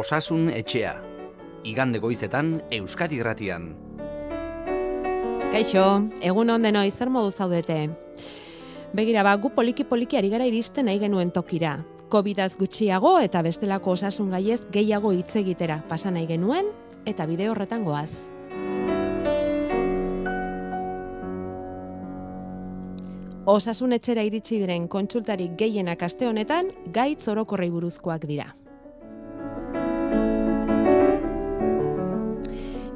Osasun etxea. Igande goizetan Euskadi Irratian. Kaixo, egun on denoi zer modu zaudete? Begira ba, gu poliki poliki ari gara iristen nahi genuen tokira. Covidaz gutxiago eta bestelako osasun gaiez gehiago hitz egitera pasa nahi genuen eta bide horretan goaz. Osasun etxera iritsi diren kontsultarik gehienak aste honetan gaitz orokorrei buruzkoak dira.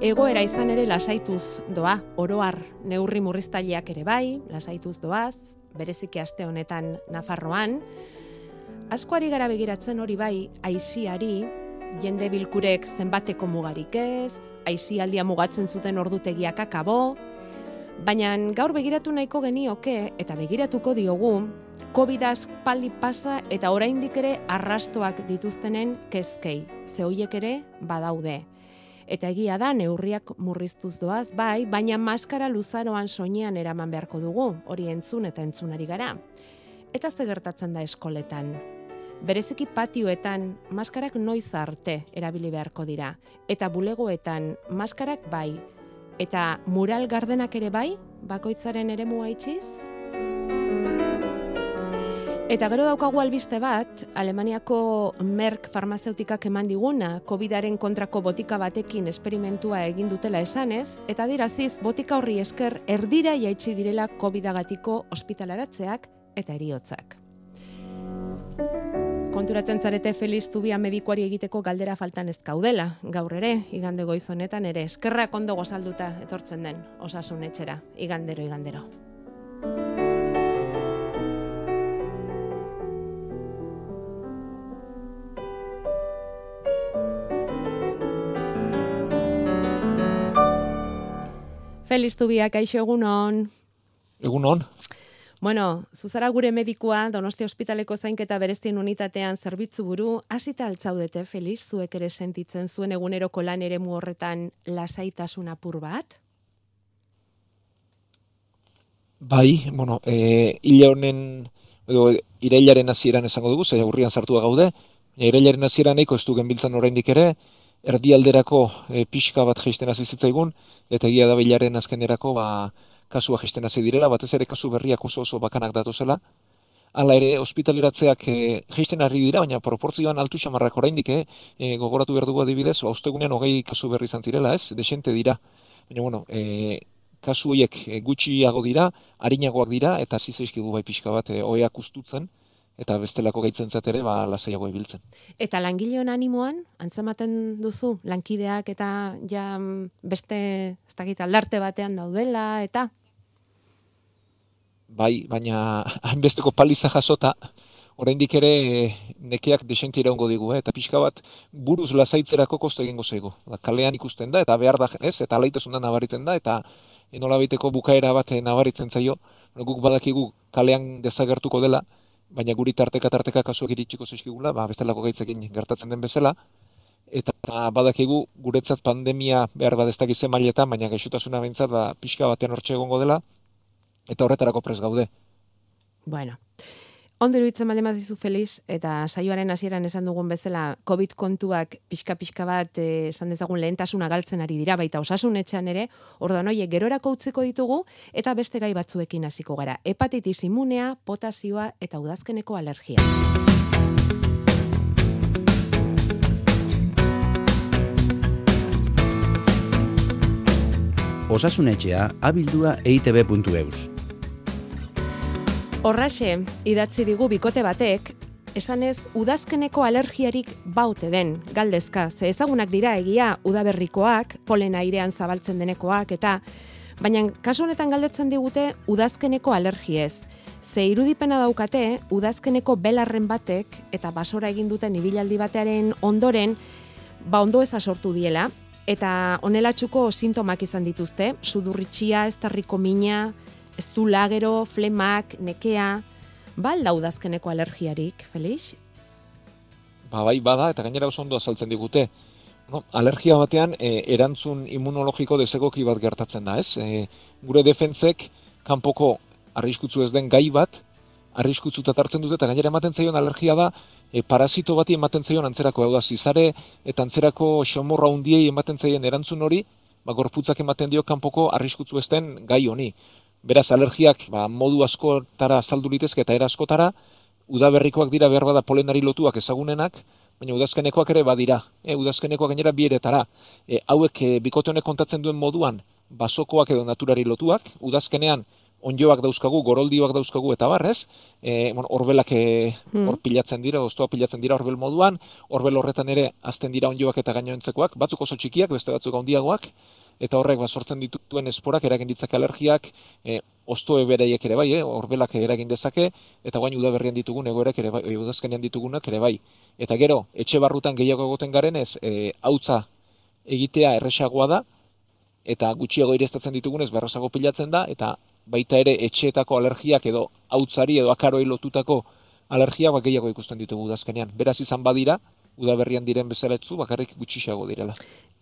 Egoera izan ere lasaituz doa, oroar neurri murriztaileak ere bai, lasaituz doaz, bereziki aste honetan Nafarroan. Askoari gara begiratzen hori bai, aisiari, jende bilkurek zenbateko mugarik ez, aisialdia mugatzen zuten ordutegiak akabo, baina gaur begiratu nahiko genioke eta begiratuko diogu, COVID-az paldi pasa eta oraindik ere arrastoak dituztenen kezkei, ze hoiek ere badaude. Eta egia da neurriak murriztuz doaz, bai, baina maskara luzaroan soinean eraman beharko dugu, hori entzun eta entzunari gara. Eta ze gertatzen da eskoletan. Bereziki patioetan maskarak noiz arte erabili beharko dira. Eta bulegoetan maskarak bai. Eta mural gardenak ere bai, bakoitzaren ere itxiz? Eta gero daukagu albiste bat, Alemaniako Merck farmazeutikak eman diguna, COVIDaren kontrako botika batekin esperimentua egin dutela esanez, eta diraziz, botika horri esker erdira jaitsi direla COVIDagatiko ospitalaratzeak eta eriotzak. Konturatzen zarete Feliz Tubia medikuari egiteko galdera faltan ez gaudela, gaur ere, igande goiz honetan ere, eskerrak ondo gozalduta etortzen den, osasun etxera, igandero, igandero. Feliz Tubia, kaixo egunon. Egunon. Bueno, zuzara gure medikua, Donosti Hospitaleko zainketa bereztien unitatean zerbitzu buru, hasita altzaudete, Feliz, zuek ere sentitzen zuen eguneroko lan ere horretan lasaitasun apur bat? Bai, bueno, e, hile honen, edo, irailaren hasieran esango dugu, ze urrian sartua gaude, irailaren hasieran eko ez du genbiltzan oraindik ere, erdialderako e, pixka bat geisten hasi zitzaigun eta egia da bilaren azkenerako ba kasua geisten hasi direla batez ere kasu berriak oso oso bakanak datuzela Hala ere, ospitaleratzeak e, geisten ari dira, baina proportzioan altu xamarrak oraindik, eh, e, gogoratu behar dugu adibidez, ba, ustegunean hogei kasu berri zantzirela, ez, desente dira. Baina, bueno, e, kasu horiek gutxiago dira, harinagoak dira, eta zizaizkigu bai pixka bat, e, oeak ustutzen, eta bestelako gaitzen ere ba, lasaiago ibiltzen. Eta langileon animoan, antzematen duzu, lankideak eta ja beste, ez dakit, aldarte batean daudela, eta? Bai, baina hainbesteko paliza jasota, oraindik ere nekeak desenti iraungo digu, eh? eta pixka bat buruz lasaitzerako kosto egingo zaigu. Ba, kalean ikusten da, eta behar da, ez, eta alaitasun da nabaritzen da, eta enola bukaera bat nabaritzen zaio, guk badakigu kalean desagertuko dela, baina guri tarteka tarteka kasuak iritsiko zaizkigula, ba, bestelako gaitzekin gertatzen den bezala, eta badakigu guretzat pandemia behar badestak izen mailetan, baina gaixotasuna behintzat ba, pixka batean hortxe egongo dela, eta horretarako pres gaude. Bueno, Ondo iruditzen baldin dizu Feliz, eta saioaren hasieran esan dugun bezala, COVID kontuak pixka-pixka bat eh, esan dezagun lehentasuna galtzen ari dira, baita osasun etxean ere, ordan oie gerorako utziko ditugu, eta beste gai batzuekin hasiko gara. Hepatitis imunea, potasioa eta udazkeneko alergia. Osasun etxea abildua eitb.eus. Horraxe, idatzi digu bikote batek, esanez udazkeneko alergiarik baute den, galdezka, ze ezagunak dira egia udaberrikoak, polen airean zabaltzen denekoak, eta baina kasu honetan galdetzen digute udazkeneko alergiez. Ze irudipena daukate, udazkeneko belarren batek eta basora egin duten ibilaldi batearen ondoren, ba ondo eza sortu diela, eta onelatxuko sintomak izan dituzte, sudurritxia, ez tarriko mina, ez du lagero, flemak, nekea, ba udazkeneko alergiarik, Felix? Ba, bai, bada, eta gainera oso ondo azaltzen digute. No, alergia batean, e, erantzun immunologiko desegoki bat gertatzen da, ez? E, gure defentzek, kanpoko arriskutzu ez den gai bat, arriskutzu hartzen dute, eta gainera ematen zaion alergia da, e, parasito bati ematen zaion antzerako hau da zizare eta antzerako xomorra hundiei ematen zaien erantzun hori, ba, gorputzak ematen dio kanpoko arriskutzu esten gai honi. Beraz, alergiak ba, modu askotara saldu litezke eta era askotara, udaberrikoak dira behar bada polenari lotuak ezagunenak, baina udazkenekoak ere badira. E, udazkenekoak gainera bieretara. E, hauek e, bikote honek kontatzen duen moduan, basokoak edo naturari lotuak, udazkenean onjoak dauzkagu, goroldioak dauzkagu eta barrez, e, bueno, orbelak e, hmm. hor pilatzen dira, oztoa pilatzen dira orbel moduan, orbel horretan ere azten dira onjoak eta gainoentzekoak, batzuk oso txikiak, beste batzuk handiagoak, eta horrek ba, sortzen dituen esporak eragin ditzake alergiak, e, ostoe bereiek ere bai, eh, orbelak eragin dezake, eta guain udaberrian ditugun egoerek ere bai, udazkenean ditugunak ere bai. Eta gero, etxe barrutan gehiago egoten garen ez, e, hautza egitea erresagoa da, eta gutxiago irestatzen ditugunez berrasago pilatzen da, eta baita ere etxeetako alergiak edo hautzari edo akaroi lotutako alergiak ba, gehiago ikusten ditugu udazkenean. Beraz izan badira, udaberrian diren bezaletzu, bakarrik gutxixago direla.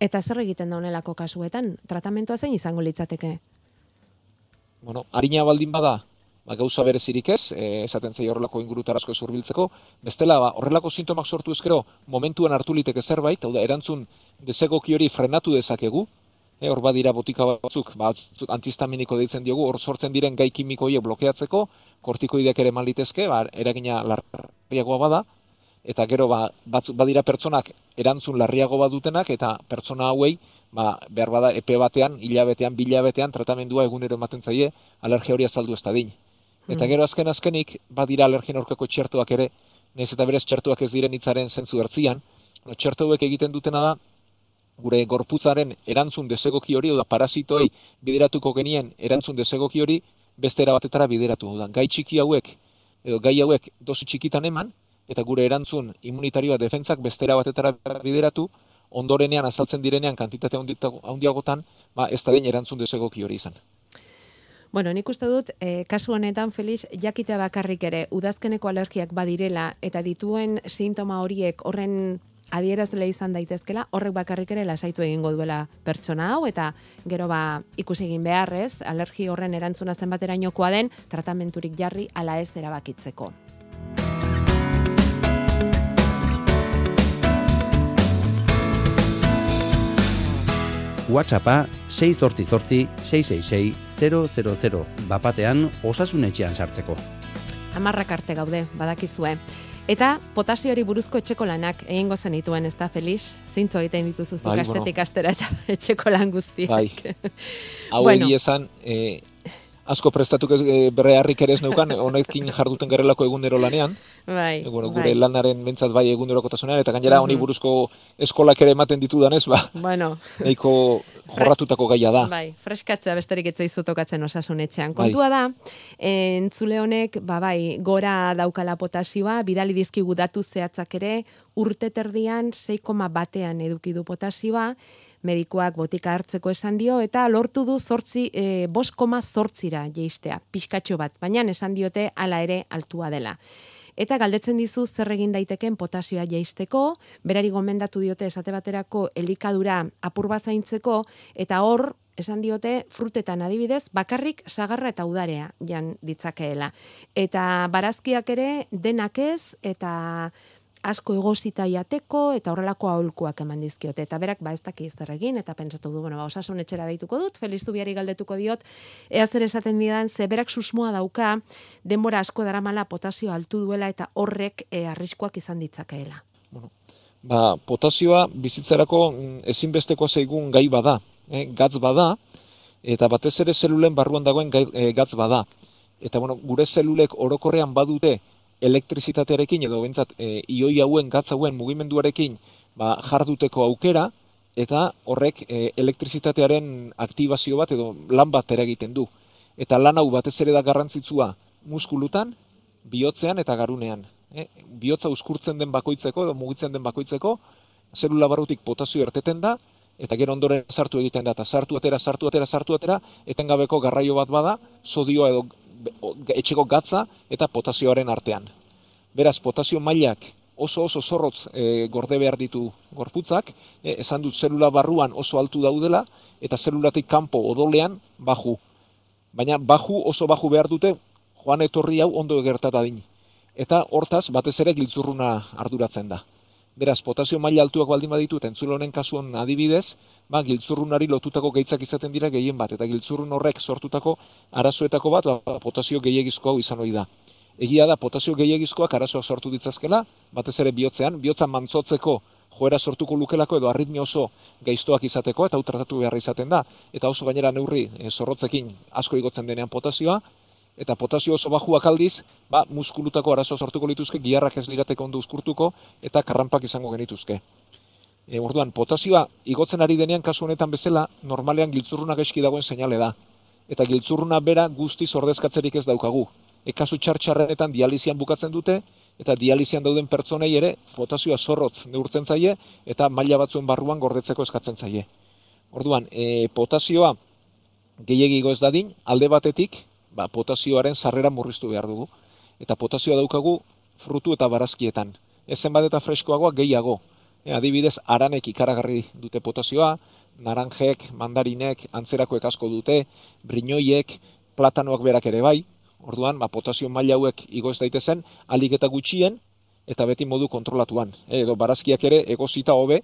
Eta zer egiten da honelako kasuetan? Tratamentoa zein izango litzateke? Bueno, harina baldin bada, ba, gauza berezirik ez, e, esaten zei horrelako ingurutarazko zurbiltzeko, bestela ba, horrelako sintomak sortu ezkero momentuan hartu liteke zerbait, hau da, erantzun desegoki hori frenatu dezakegu, e, hor badira botika batzuk, ba, antistaminiko deitzen diogu, hor sortzen diren gai kimiko blokeatzeko, kortikoideak ere malitezke, ba, eragina larriagoa bada, eta gero ba, batzuk badira pertsonak erantzun larriago badutenak eta pertsona hauei ba, behar bada epe batean, hilabetean, bilabetean tratamendua egunero ematen zaie alergia hori azaldu ez da din. Eta hmm. gero azken azkenik badira alergien aurkako txertuak ere, nez eta berez txertuak ez diren hitzaren zentzu ertzian, no, txertu egiten dutena da, gure gorputzaren erantzun desegoki hori, oda parasitoi bideratuko genien erantzun desegoki hori, beste batetara bideratu. Oda, gai txiki hauek, edo gai hauek dosi txikitan eman, eta gure erantzun immunitarioa defentzak bestera batetara bideratu, ondorenean azaltzen direnean kantitate handiagotan, ba, ez da den erantzun desegoki hori izan. Bueno, nik uste dut, e, kasu honetan, Felix, jakitea bakarrik ere, udazkeneko alergiak badirela, eta dituen sintoma horiek horren adierazle izan daitezkela, horrek bakarrik ere lasaitu egingo duela pertsona hau, eta gero ba ikusi egin beharrez, alergi horren erantzuna zenbaterainokoa den, tratamenturik jarri ala ez erabakitzeko. WhatsAppa 688-666-000 bapatean osasunetxean sartzeko. Amarrak arte gaude, badakizue. Eta potasiori buruzko etxeko lanak egingo zenituen, ez da, Felix? Zintzo egiten dituzu bai, estetik astera eta etxeko lan guztiak. Bai. Hau bueno. esan, eh, asko prestatuk ez e, berre harrik ere ez neukan, honekin jarduten garelako egunero lanean. Bai, e, bueno, gure bai. lanaren mentzat bai eguneroko tasunean, eta gainera honi buruzko eskolak ere ematen ditu danez, ba, bueno. nahiko jorratutako gaia da. Bai, freskatzea besterik etzai zutokatzen osasunetxean. Bai. Kontua da, entzule honek, ba, bai, gora daukala potasioa, bidali dizkigu datu zehatzak ere, urte terdian 6,1 batean edukidu potasioa, medikuak botika hartzeko esan dio, eta lortu du zortzi, e, boskoma zortzira jeistea, pixkatxo bat, baina esan diote hala ere altua dela. Eta galdetzen dizu zer egin daiteken potasioa jaisteko, berari gomendatu diote esate baterako elikadura apur zaintzeko, eta hor, esan diote frutetan adibidez, bakarrik sagarra eta udarea jan ditzakeela. Eta barazkiak ere denak ez, eta asko egosita jateko eta horrelako aholkuak eman dizkiote. Eta berak ba ez daki zer egin eta pentsatu du bueno ba osasun etxera deituko dut Feliz Zubiari galdetuko diot. Ea zer esaten didan ze berak susmoa dauka denbora asko daramala potasio altu duela eta horrek e, arriskuak izan ditzakeela. Bueno ba potasioa bizitzarako mm, ezinbesteko zaigun gai bada eh, gatz bada eta batez ere zelulen barruan dagoen gai, e, gatz bada. Eta bueno gure zelulek orokorrean badute elektrizitatearekin edo bentsat e, ioi hauen gatz hauen mugimenduarekin ba, jarduteko aukera eta horrek e, elektrizitatearen aktibazio bat edo lan bat eragiten du. Eta lan hau batez ere da garrantzitsua muskulutan, bihotzean eta garunean. E, bihotza uskurtzen den bakoitzeko edo mugitzen den bakoitzeko, zelula barrutik potasio erteten da, eta gero ondoren sartu egiten da, eta sartu atera, sartu atera, sartu atera, etengabeko garraio bat bada, sodioa edo etxeko gatza eta potasioaren artean. Beraz, potasio mailak oso oso zorrotz e, gorde behar ditu gorputzak, e, esan dut zelula barruan oso altu daudela, eta zelulatik kanpo odolean baju. Baina baju oso baju behar dute joan etorri hau ondo egertata din. eta hortaz batez ere giltzurruna arduratzen da. Beraz, potasio maila altuak baldin baditu, entzule honen kasuan adibidez, ba, giltzurrunari lotutako gaitzak izaten dira gehien bat, eta giltzurrun horrek sortutako arazoetako bat, ba, potasio gehiagizko hau izan hori da. Egia da, potasio gehiagizkoak arazoak sortu ditzazkela, batez ere bihotzean, bihotza mantzotzeko joera sortuko lukelako edo arritmi oso gaiztoak izateko, eta hau tratatu behar izaten da, eta oso gainera neurri e, zorrotzekin asko igotzen denean potasioa, eta potasio oso bajuak aldiz, ba, muskulutako arazo sortuko lituzke, giarrak ez lirateko ondo uzkurtuko, eta karrampak izango genituzke. E, orduan, potasioa igotzen ari denean kasu honetan bezala, normalean giltzurruna geski dagoen seinale da. Eta giltzurruna bera guztiz ordezkatzerik ez daukagu. E, kasu txartxarrenetan dializian bukatzen dute, eta dializian dauden pertsonei ere potasioa zorrotz neurtzen zaie, eta maila batzuen barruan gordetzeko eskatzen zaie. Orduan, e, potasioa gehiagigo ez dadin, alde batetik, ba, potasioaren sarrera murriztu behar dugu. Eta potasioa daukagu frutu eta barazkietan. Ezen bat eta freskoagoa gehiago. E, adibidez, aranek ikaragarri dute potasioa, naranjek, mandarinek, antzerakoek asko dute, brinoiek, platanoak berak ere bai. Orduan, ba, potasio maila hauek igo ez daitezen, alik eta gutxien, eta beti modu kontrolatuan. E, edo barazkiak ere egozita hobe,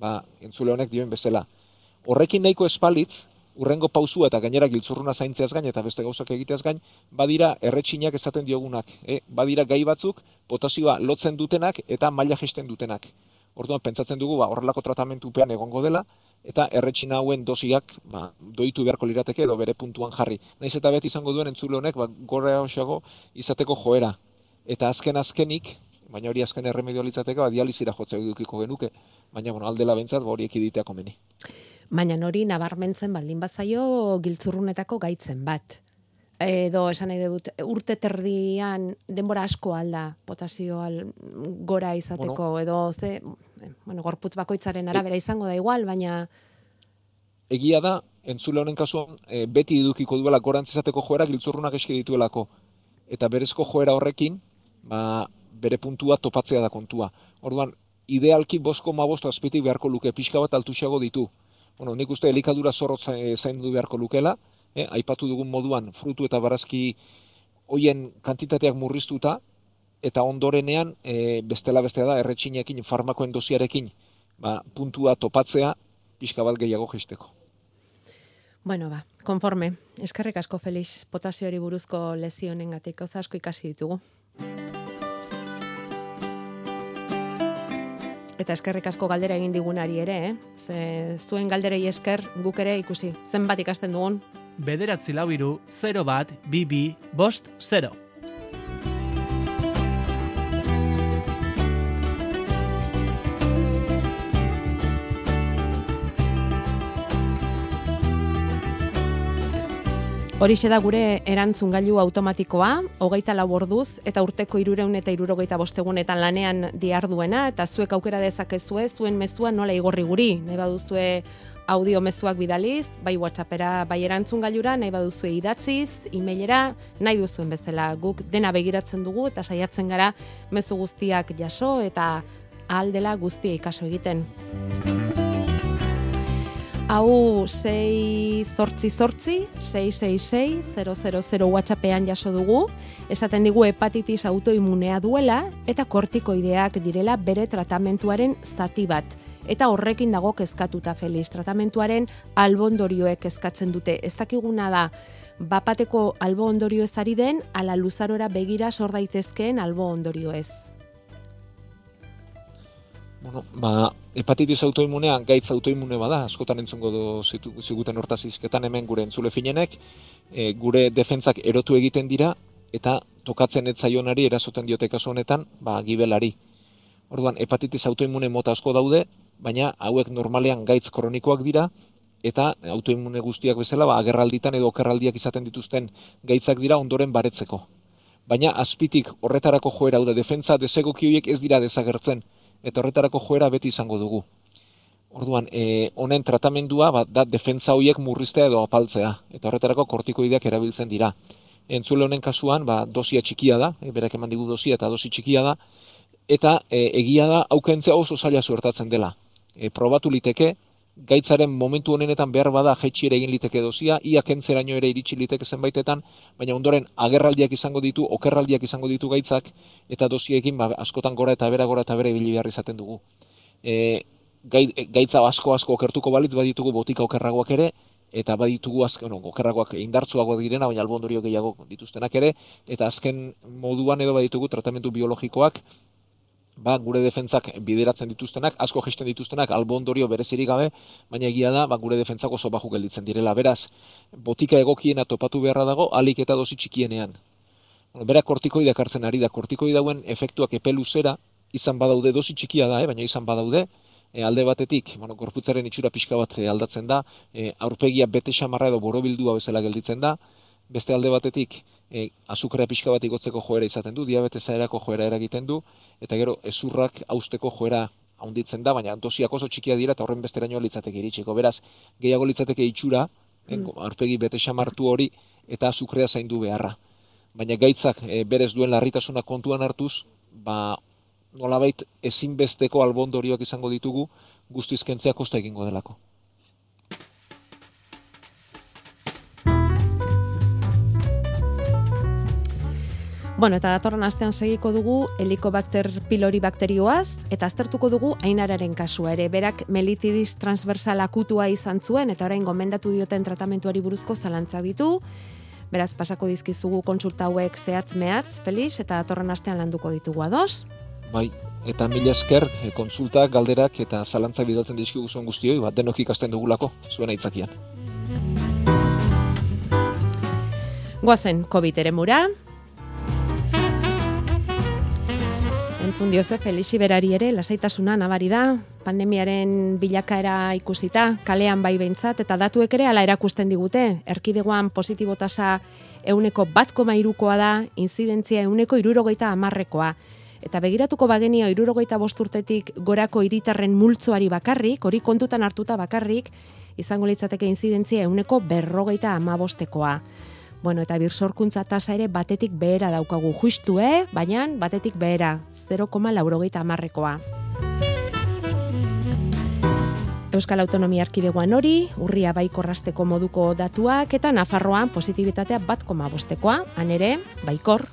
ba, entzule honek dioen bezala. Horrekin nahiko espalitz, urrengo pausua eta gainera giltzurruna zaintzeaz gain eta beste gauzak egiteaz gain, badira erretxinak esaten diogunak. E, badira gai batzuk potasioa lotzen dutenak eta maila gesten dutenak. Orduan pentsatzen dugu ba, horrelako tratamentupean egongo dela, eta erretxina hauen dosiak ba, doitu beharko lirateke edo bere puntuan jarri. Naiz eta beti izango duen entzule honek ba, gorra osago izateko joera. Eta azken azkenik, baina hori azken erremedio litzateke, ba, dializira jotzea edukiko genuke, baina bueno, aldela bentsat, ba, hori ekiditea komeni baina nori nabarmentzen baldin bazaio giltzurrunetako gaitzen bat. Edo esan nahi dut, urte terdian denbora asko alda potasio gora izateko, edo ze, bueno, gorputz bakoitzaren arabera izango da igual, baina... Egia da, entzule honen kasuan, e, beti edukiko duela gorantz izateko joera giltzurrunak eski dituelako. Eta berezko joera horrekin, ba, bere puntua topatzea da kontua. Orduan, idealki bosko ma bosto azpitik beharko luke, pixka bat altuxago ditu bueno, nik uste elikadura zorrot zaindu beharko lukela, eh, aipatu dugun moduan frutu eta barazki hoien kantitateak murriztuta, eta ondorenean e, bestela bestea da erretxinekin farmakoen dosiarekin ba, puntua topatzea pixka bat gehiago gesteko. Bueno, ba, konforme. Eskerrik asko Felix, potasioari buruzko lezionengatik, asko ikasi ditugu. Eta eskerrik asko galdera egin digunari ere, eh? Ze zuen galderei esker guk ere ikusi. Zenbat ikasten dugun? Bederatzi lau iru, 0 bat, bi bost, 0. Horixe da gure erantzun gailu automatikoa, hogeita lau orduz, eta urteko irureun eta irurogeita bostegunetan lanean diarduena, eta zuek aukera dezakezue, zuen mezua nola igorri guri, nahi baduzue audio mezuak bidaliz, bai whatsappera, bai erantzun gailura, nahi baduzue idatziz, emailera, nahi duzuen bezala guk dena begiratzen dugu, eta saiatzen gara mezu guztiak jaso, eta aldela guztia ikaso egiten. Hau 6 zortzi zortzi, 666-000 WhatsAppean jaso dugu, esaten digu hepatitis autoimunea duela eta kortikoideak direla bere tratamentuaren zati bat. Eta horrekin dago kezkatuta Feliz, tratamentuaren albondorioek eskatzen dute. Ez dakiguna da, bapateko albo ondorio ezari den, ala luzarora begira sor daitezkeen albo ondorio ez. Bueno, ba, hepatitis autoimunea gaitz autoimune bada, askotan entzungo do ziguten hortaz izketan hemen gure entzule finenek, e, gure defentzak erotu egiten dira, eta tokatzen etzaionari erasoten diote kasu honetan, ba, gibelari. Orduan, hepatitis autoimune mota asko daude, baina hauek normalean gaitz kronikoak dira, eta autoimune guztiak bezala, ba, agerralditan edo okerraldiak izaten dituzten gaitzak dira ondoren baretzeko. Baina azpitik horretarako joera, hau da, defentza desegokioiek ez dira desagertzen, eta horretarako joera beti izango dugu. Orduan, e, honen tratamendua bat da defentza horiek murriztea edo apaltzea, eta horretarako kortikoideak erabiltzen dira. Entzule honen kasuan, ba, dosia txikia da, e, berak eman digu dosia eta dosi txikia da, eta e, egia da aukentzea oso zaila zuertatzen dela. E, probatu liteke, gaitzaren momentu honenetan behar bada jetxi ere egin liteke dozia, ia kentzeraino ere iritsi liteke zenbaitetan, baina ondoren agerraldiak izango ditu, okerraldiak izango ditu gaitzak, eta doziekin ba, askotan gora eta bera gora eta bere ibili behar izaten dugu. E, gaitza asko asko okertuko balitz baditugu botika okerragoak ere, eta baditugu azken no, okerragoak indartsuago direna, baina albondorio gehiago dituztenak ere, eta azken moduan edo baditugu tratamendu biologikoak, ba, gure defentzak bideratzen dituztenak, asko gesten dituztenak, albo ondorio berezirik gabe, baina egia da, ba, gure defentzak oso baju gelditzen direla. Beraz, botika egokiena topatu beharra dago, alik eta dozi txikienean. Bueno, bera kortikoidak hartzen ari da, kortikoi dauen efektuak epeluzera, izan badaude dozi txikia da, eh, baina izan badaude, e, alde batetik, bueno, gorputzaren itxura pixka bat e, aldatzen da, e, aurpegia bete xamarra edo borobildua bezala gelditzen da, beste alde batetik, e, azukrea pixka bat igotzeko joera izaten du, diabetesa erako joera eragiten du, eta gero ezurrak hausteko joera haunditzen da, baina dosiak oso txikia dira eta horren besteraino litzateke iritsiko. Beraz, gehiago litzateke itxura, eh, mm. aurpegi bete xamartu hori, eta azukrea zaindu beharra. Baina gaitzak e, berez duen larritasuna kontuan hartuz, ba, nolabait ezinbesteko albondorioak izango ditugu, guztu izkentzea kosta egingo delako. Bueno, eta datorren astean segiko dugu helikobakter pylori bakterioaz eta aztertuko dugu ainararen kasua ere. Berak melitidis transversal akutua izan zuen eta orain gomendatu dioten tratamentuari buruzko zalantza ditu. Beraz, pasako dizkizugu kontsulta hauek zehatz mehatz, Felix, eta datorren astean landuko ditugu ados. Bai, eta mila esker, e, kontsulta, galderak eta zalantza bidaltzen dizkigu guztioi, bat denok ikasten dugulako, zuen aitzakian. Goazen, COVID ere mura, entzun diozue Felixi berari ere lasaitasuna nabari da, pandemiaren bilakaera ikusita, kalean bai behintzat, eta datuek ere ala erakusten digute, erkidegoan positibotasa euneko bat koma irukoa da, inzidentzia euneko irurogeita amarrekoa. Eta begiratuko bagenio irurogeita bosturtetik gorako iritarren multzoari bakarrik, hori kontutan hartuta bakarrik, izango litzateke inzidentzia euneko berrogeita amabostekoa. Bueno, eta bir sorkuntza tasa ere batetik behera daukagu justu, eh? Baina batetik behera, 0,laurogeita amarrekoa. Euskal Autonomia Arkidegoan hori, urria bai korrasteko moduko datuak, eta Nafarroan positibitatea bat koma bostekoa, han ere, baikor.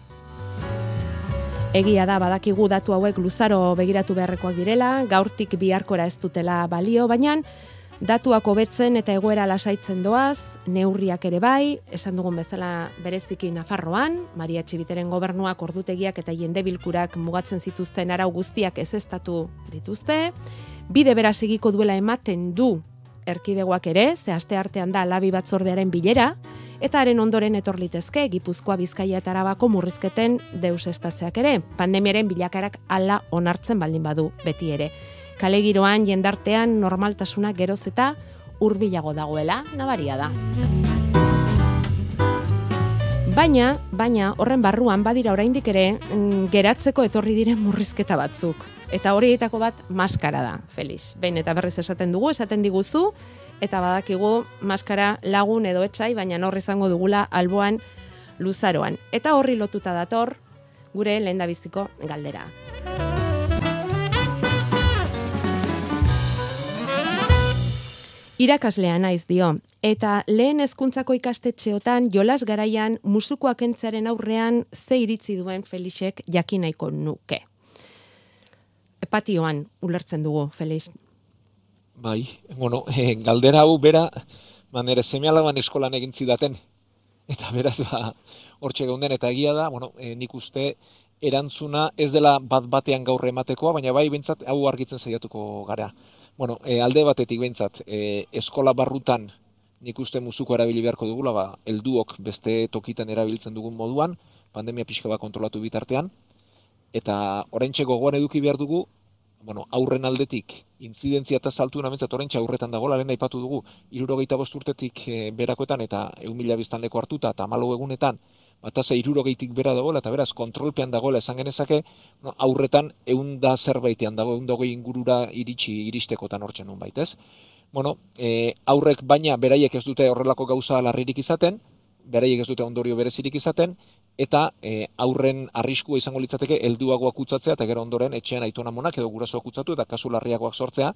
Egia da badakigu datu hauek luzaro begiratu beharrekoak direla, gaurtik biharkora ez dutela balio, baina Datuak hobetzen eta egoera lasaitzen doaz, neurriak ere bai, esan dugun bezala bereziki Nafarroan, Maria Txibiteren gobernuak ordutegiak eta jende bilkurak mugatzen zituzten arau guztiak ezestatu dituzte, bide bera segiko duela ematen du erkidegoak ere, ze aste artean da labi batzordearen bilera, eta haren ondoren etorlitezke Gipuzkoa Bizkaia eta Arabako murrizketen deus estatzeak ere, pandemiaren bilakarak ala onartzen baldin badu beti ere kale giroan jendartean normaltasuna geroz eta hurbilago dagoela, nabaria da. Baina, baina horren barruan badira oraindik ere mm, geratzeko etorri diren murrizketa batzuk. Eta horietako bat maskara da, Feliz. Behin eta berriz esaten dugu, esaten diguzu, eta badakigu maskara lagun edo etxai, baina horri izango dugula alboan luzaroan. Eta horri lotuta dator gure lehendabiziko galdera. Irakaslea naiz dio, eta lehen hezkuntzako ikastetxeotan jolas garaian musukoak entzaren aurrean ze iritzi duen Felixek jakinaiko nuke. Epatioan ulertzen dugu, Felix. Bai, bueno, e, galdera hau bera, manere semialaban eskolan egin zidaten, eta beraz, ba, hortxe geunden, eta egia da, bueno, e, nik uste erantzuna ez dela bat batean gaur ematekoa, baina bai, bintzat, hau argitzen saiatuko gara. Bueno, e, alde batetik behintzat, e, eskola barrutan nik uste musuko erabili beharko dugula, ba, elduok beste tokitan erabiltzen dugun moduan, pandemia pixka bat kontrolatu bitartean, eta orain gogoan eduki behar dugu, bueno, aurren aldetik, inzidentzia eta saltu namentzat orain aurretan dago, lehen aipatu dugu, irurogeita bosturtetik e, berakoetan eta egun mila biztanleko hartuta eta malo egunetan, bataz irurogeitik bera dagoela, eta beraz, kontrolpean dagoela esan genezake, no, aurretan egun da zerbaitean dago, egun dago ingurura iritsi iristekotan hortzen nun baitez. Bueno, e, aurrek baina beraiek ez dute horrelako gauza larririk izaten, beraiek ez dute ondorio berezirik izaten, eta e, aurren arriskua izango litzateke helduagoak utzatzea, eta gero ondoren etxean aitona monak edo gurasoak utzatu, eta kasu larriagoak sortzea,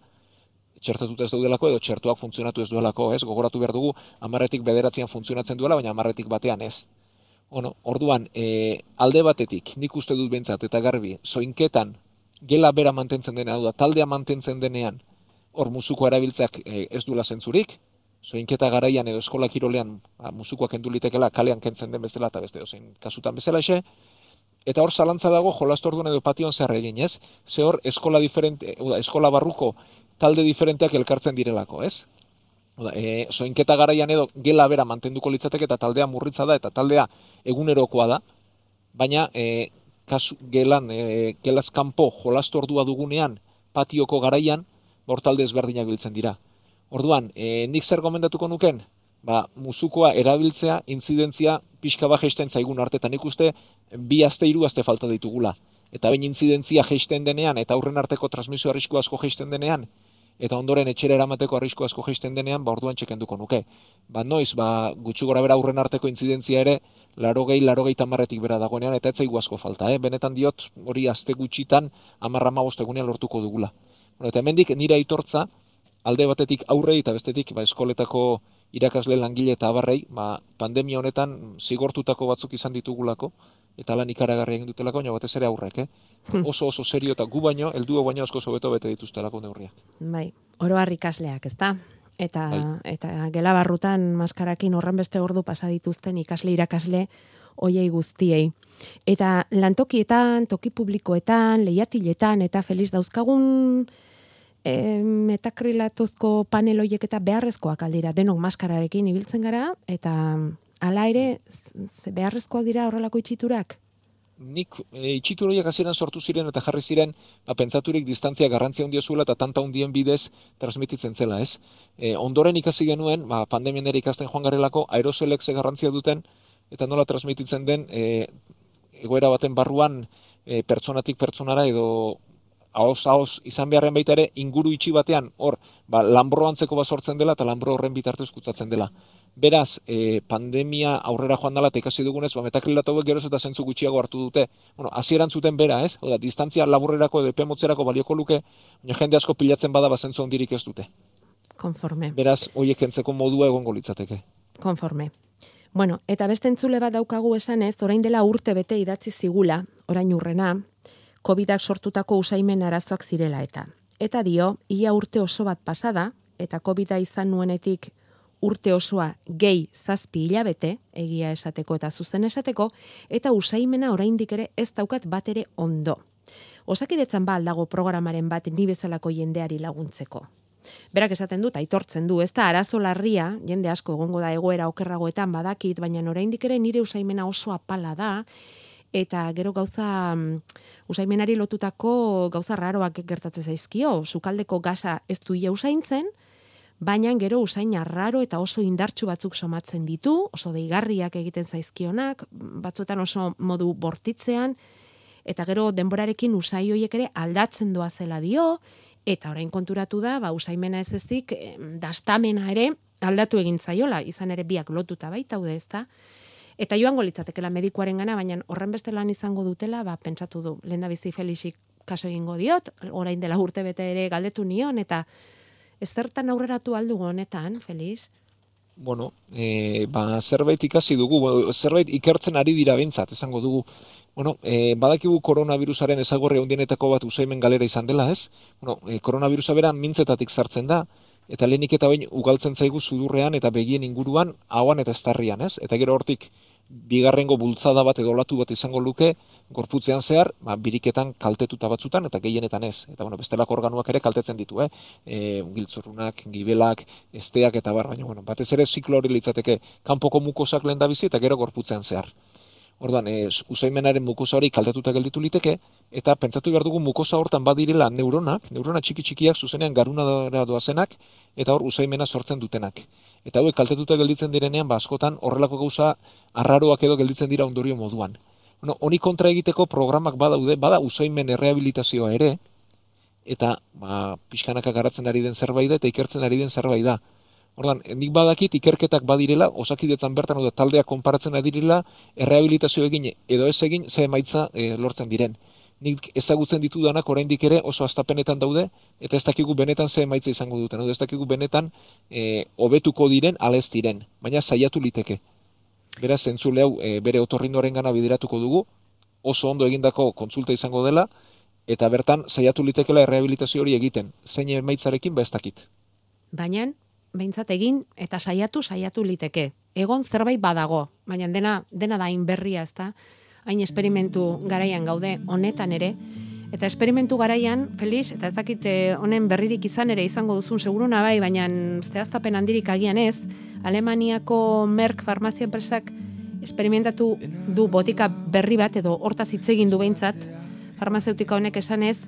txertatuta ez daudelako edo txertuak funtzionatu ez duelako, ez? Gogoratu behar dugu, amarretik bederatzean funtzionatzen duela, baina amarretik batean ez. Bueno, orduan, e, alde batetik, nik uste dut bentsat, eta garbi, zoinketan, gela bera mantentzen denean, da, taldea mantentzen denean, hor musuko erabiltzak e, ez duela zentzurik, zoinketa garaian edo eskola kirolean ba, musukoak endulitekela kalean kentzen den bezala eta beste ozein kasutan bezala xe, eta hor zalantza dago jolastorduan edo patioan zer egin, ez? Ze hor eskola diferente, eskola barruko talde diferenteak elkartzen direlako, ez? Oda, e, zoinketa garaian edo gela bera mantenduko litzateke eta taldea murritza da eta taldea egunerokoa da, baina e, kasu, gelan, e, gelaz kanpo jolastu ordua dugunean patioko garaian, hor talde ezberdinak biltzen dira. Orduan, e, nik zer gomendatuko nuken, ba, musukoa erabiltzea, intzidentzia pixka ba geisten zaigun artetan ikuste, bi aste hiru aste falta ditugula. Eta bain intzidentzia geisten denean, eta aurren arteko transmisio arrisku asko geisten denean, eta ondoren etxera eramateko arrisku asko geisten denean, ba orduan txekenduko nuke. Ba noiz, ba, gutxi gora bera aurren arteko intzidentzia ere, laro gehi, laro gehi tamarretik bera dagoenean, eta etzaigu asko falta, eh? benetan diot, hori aste gutxitan, amarra ma egunean lortuko dugula. Bueno, eta hemendik nire aitortza, alde batetik aurrei eta bestetik ba, eskoletako irakasle langile eta abarrei, ba, pandemia honetan zigortutako batzuk izan ditugulako, eta lan ikaragarri egin dutelako, baina batez ere aurrek, eh? Hmm. oso oso serio eta gu baino, heldu baino asko sobeto bete dituztelako neurriak. Bai, oro ikasleak, ezta? Eta, bai. eta gela barrutan maskarakin horren beste ordu pasa dituzten ikasle irakasle oiei guztiei. Eta lantokietan, toki publikoetan, lehiatiletan, eta feliz dauzkagun e, metakrilatuzko panel hoiek eta beharrezkoak aldira, denok maskararekin ibiltzen gara, eta hala ere, beharrezkoak dira horrelako itxiturak? Nik e, itxitur horiek hasieran sortu ziren eta jarri ziren, ba, pentsaturik distantzia garrantzia handia zuela eta tanta hundien bidez transmititzen zela, ez? E, ondoren ikasi genuen, ba, pandemian ere ikasten joan garelako, aerosolek ze garrantzia duten, eta nola transmititzen den, e, egoera baten barruan, e, pertsonatik pertsonara edo ahoz ahoz izan beharren baita ere inguru itxi batean hor ba lanbro antzeko bat sortzen dela eta lanbro horren bitartez kutsatzen dela. Beraz, e, pandemia aurrera joan dela tekasi dugunez, ba metakrilatu hauek geroz eta zentzu gutxiago hartu dute. Bueno, hasieran zuten bera, ez? Oda, distantzia laburrerako edo epe motzerako balioko luke, baina jende asko pilatzen bada bazentzu ondirik ez dute. Konforme. Beraz, hoiek entzeko modua egongo litzateke. Konforme. Bueno, eta beste entzule bat daukagu esan ez, orain dela urte bete idatzi zigula, orain urrena, COVIDak sortutako usaimen arazoak zirela eta. Eta dio, ia urte oso bat pasada, eta COVIDa izan nuenetik urte osoa gehi zazpi hilabete, egia esateko eta zuzen esateko, eta usaimena oraindik ere ez daukat bat ere ondo. Osakidetzan ba aldago programaren bat ni bezalako jendeari laguntzeko. Berak esaten dut, aitortzen du, ez da arazo larria, jende asko egongo da egoera okerragoetan badakit, baina oraindik ere nire usaimena oso apala da, eta gero gauza um, usaimenari lotutako gauza raroak gertatzen zaizkio, sukaldeko gaza ez du ia usaintzen, baina gero usain arraro eta oso indartsu batzuk somatzen ditu, oso deigarriak egiten zaizkionak, batzuetan oso modu bortitzean, eta gero denborarekin usai hoiek ere aldatzen doa zela dio, eta orain konturatu da, ba, usaimena ez ezik, dastamena ere aldatu egin zaiola, izan ere biak lotuta baita, ez da? Eta joango litzatekela medikuaren gana, baina horren beste lan izango dutela, ba, pentsatu du, lehen da bizi felixik kaso egingo diot, orain dela urte bete ere galdetu nion, eta ez zertan aurreratu aldu honetan, Felix? Bueno, e, ba, zerbait ikasi dugu, zerbait ikertzen ari dira bintzat, esango dugu. Bueno, e, badakigu koronavirusaren ezagorri hundienetako bat usaimen galera izan dela, ez? Bueno, e, koronavirusa beran mintzetatik sartzen da, eta lehenik eta bain ugaltzen zaigu sudurrean eta begien inguruan, hauan eta estarrian, ez? Eta gero hortik bigarrengo bultzada bat edo olatu bat izango luke, gorputzean zehar, ba, biriketan kaltetuta batzutan eta gehienetan ez. Eta bueno, bestelako organuak ere kaltetzen ditu, eh? E, giltzurunak, gibelak, esteak eta bar, baina bueno, batez ere ziklo hori litzateke kanpoko mukosak lehen da bizi eta gero gorputzean zehar. Orduan, e, usaimenaren mukosa hori kaltetuta gelditu liteke, eta pentsatu behar dugu mukosa hortan badirela neuronak, neurona txiki txikiak zuzenean garuna doazenak, eta hor usaimena sortzen dutenak. Eta hauek kaltetuta gelditzen direnean, ba, askotan horrelako gauza arraroak edo gelditzen dira ondorio moduan. Bueno, honi kontra egiteko programak badaude, bada usaimen errehabilitazioa ere, eta ba, pixkanaka garatzen ari den zerbait da, eta ikertzen ari den zerbait da. Ordan, nik badakit ikerketak badirela, osakidetzan bertan da taldeak konparatzen adirela, errehabilitazio egin edo ez egin ze emaitza e, lortzen diren. nik ezagutzen ditudanak oraindik ere oso astapenetan daude, eta ez dakigu benetan ze emaitza izango duten, ez dakigu benetan e, hobetuko diren alez diren, baina saiatu liteke. Beraz, zentzule hau e, bere otorrindoren gana bideratuko dugu, oso ondo egindako kontsulta izango dela, eta bertan saiatu litekela errehabilitazio hori egiten, zein emaitzarekin ba ez dakit. Baina, behintzat egin eta saiatu saiatu liteke. Egon zerbait badago, baina dena, dena da berria ezta? hain esperimentu garaian gaude honetan ere, eta esperimentu garaian, Felix, eta ez dakit eh, honen berririk izan ere izango duzun seguruna bai, baina zehaztapen handirik agian ez, Alemaniako Merck farmazia enpresak esperimentatu du botika berri bat edo hortaz hitz egin du behintzat, farmazeutika honek esan ez,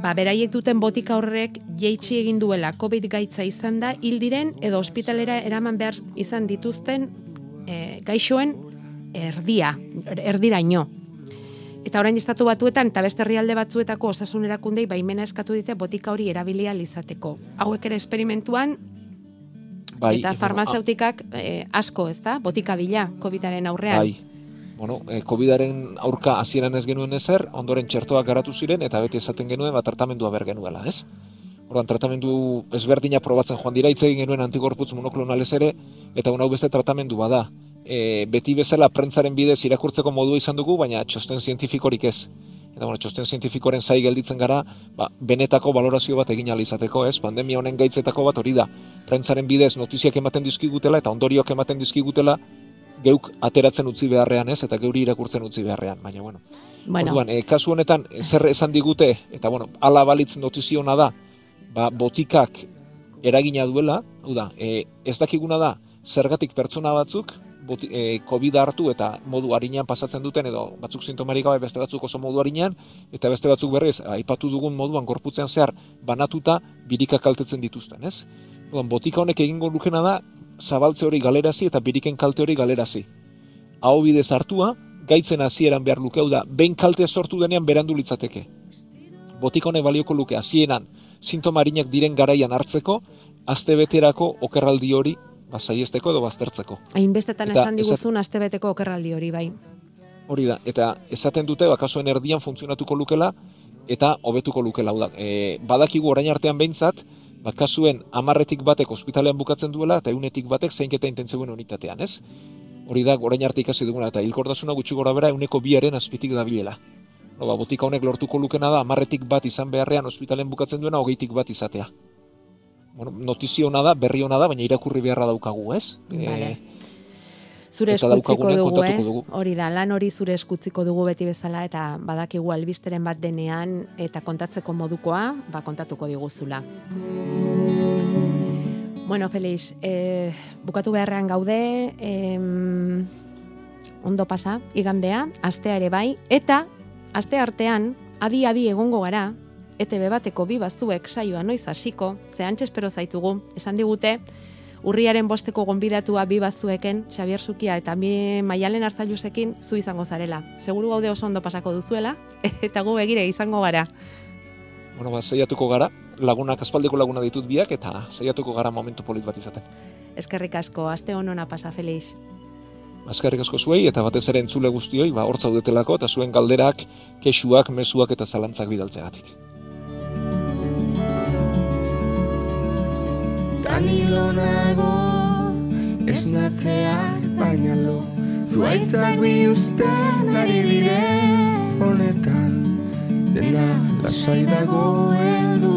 ba, beraiek duten botika horrek jeitsi egin duela COVID gaitza izan da, hildiren edo ospitalera eraman behar izan dituzten e, gaixoen erdia, erdiraino. Eta orain estatu batuetan eta beste herrialde batzuetako osasun erakundei baimena eskatu dite botika hori erabilia izateko. Hauek ere esperimentuan bai, eta farmazeutikak eh, asko, ez da? Botika bila, COVID-aren aurrean. Bai, bueno, eh, COVID-aren aurka hasieran ez genuen ezer, ondoren txertoak garatu ziren eta beti esaten genuen bat tratamendua ber genuela, ez? Ordan tratamendu ezberdina probatzen joan dira hitz egin genuen antikorputz monoklonalez ere eta hau beste tratamendu bada e, beti bezala prentzaren bidez irakurtzeko modua izan dugu, baina txosten zientifikorik ez. Eta bueno, txosten zientifikoren zai gelditzen gara, ba, benetako valorazio bat egin izateko, ez? Pandemia honen gaitzetako bat hori da. Prentzaren bidez notiziak ematen dizkigutela eta ondorioak ematen dizkigutela geuk ateratzen utzi beharrean, ez? Eta geuri irakurtzen utzi beharrean, baina bueno. Bueno. Orduan, e, kasu honetan zer esan digute eta bueno, ala balitz notiziona da, ba, botikak eragina duela, hau da, e, ez dakiguna da, zergatik pertsona batzuk boti, e, COVID hartu eta modu harinean pasatzen duten edo batzuk sintomarik gabe beste batzuk oso modu harinean eta beste batzuk berriz aipatu dugun moduan gorputzean zehar banatuta birika kaltetzen dituzten, ez? Odan, botika honek egingo lukena da zabaltze hori galerazi eta biriken kalte hori galerazi. Hau bidez hartua, gaitzen hasieran behar lukeu da, behin kalte sortu denean berandu litzateke. Botika honek balioko luke hasieran sintomarinak diren garaian hartzeko, azte beterako okerraldi hori ba, saiesteko edo baztertzeko. Hainbestetan esan diguzun esat... astebeteko okerraldi hori bai. Hori da, eta esaten dute, bakasoen erdian funtzionatuko lukela, eta hobetuko lukela. Da. E, badakigu orain artean behintzat, bakasuen amarretik batek ospitalean bukatzen duela, eta eunetik batek zeinketa intentzioen unitatean, ez? Hori da, orain arte ikasi duguna, eta hilkordasuna gutxi gora bera, euneko biaren azpitik da bilela. No, ba, botika honek lortuko lukena da, amarretik bat izan beharrean ospitalen bukatzen duena, hogeitik bat izatea bueno, notizio ona da, berri ona da, baina irakurri beharra daukagu, ez? Vale. E, zure eskutziko dugu, eh? Hori da, lan hori zure eskutziko dugu beti bezala eta badakigu albisteren bat denean eta kontatzeko modukoa, ba kontatuko diguzula. Bueno, Felix, eh, bukatu beharrean gaude, eh, ondo pasa, igandea, astea ere bai, eta aste artean, adi-adi egongo gara, ETB bateko bi bazuek saioa noiz hasiko, ze espero zaitugu, esan digute, urriaren bosteko gonbidatua bi bazueken, Xavier Zukia eta mi maialen hartzailusekin zu izango zarela. Seguru gaude oso ondo pasako duzuela, eta gu begire izango gara. Bueno, ba, zeiatuko gara, lagunak, aspaldeko laguna ditut biak, eta zeiatuko gara momentu polit bat izaten. Eskerrik asko, aste honona pasa, Feliz. Azkarrik asko zuei eta batez ere entzule guztioi, ba, hortza udetelako eta zuen galderak, kesuak, mezuak eta zalantzak bidaltzegatik. Danilo nago esnatzean baina lo Zuaitzak bi usten ari dire. Honetan Dena lasai dago heldu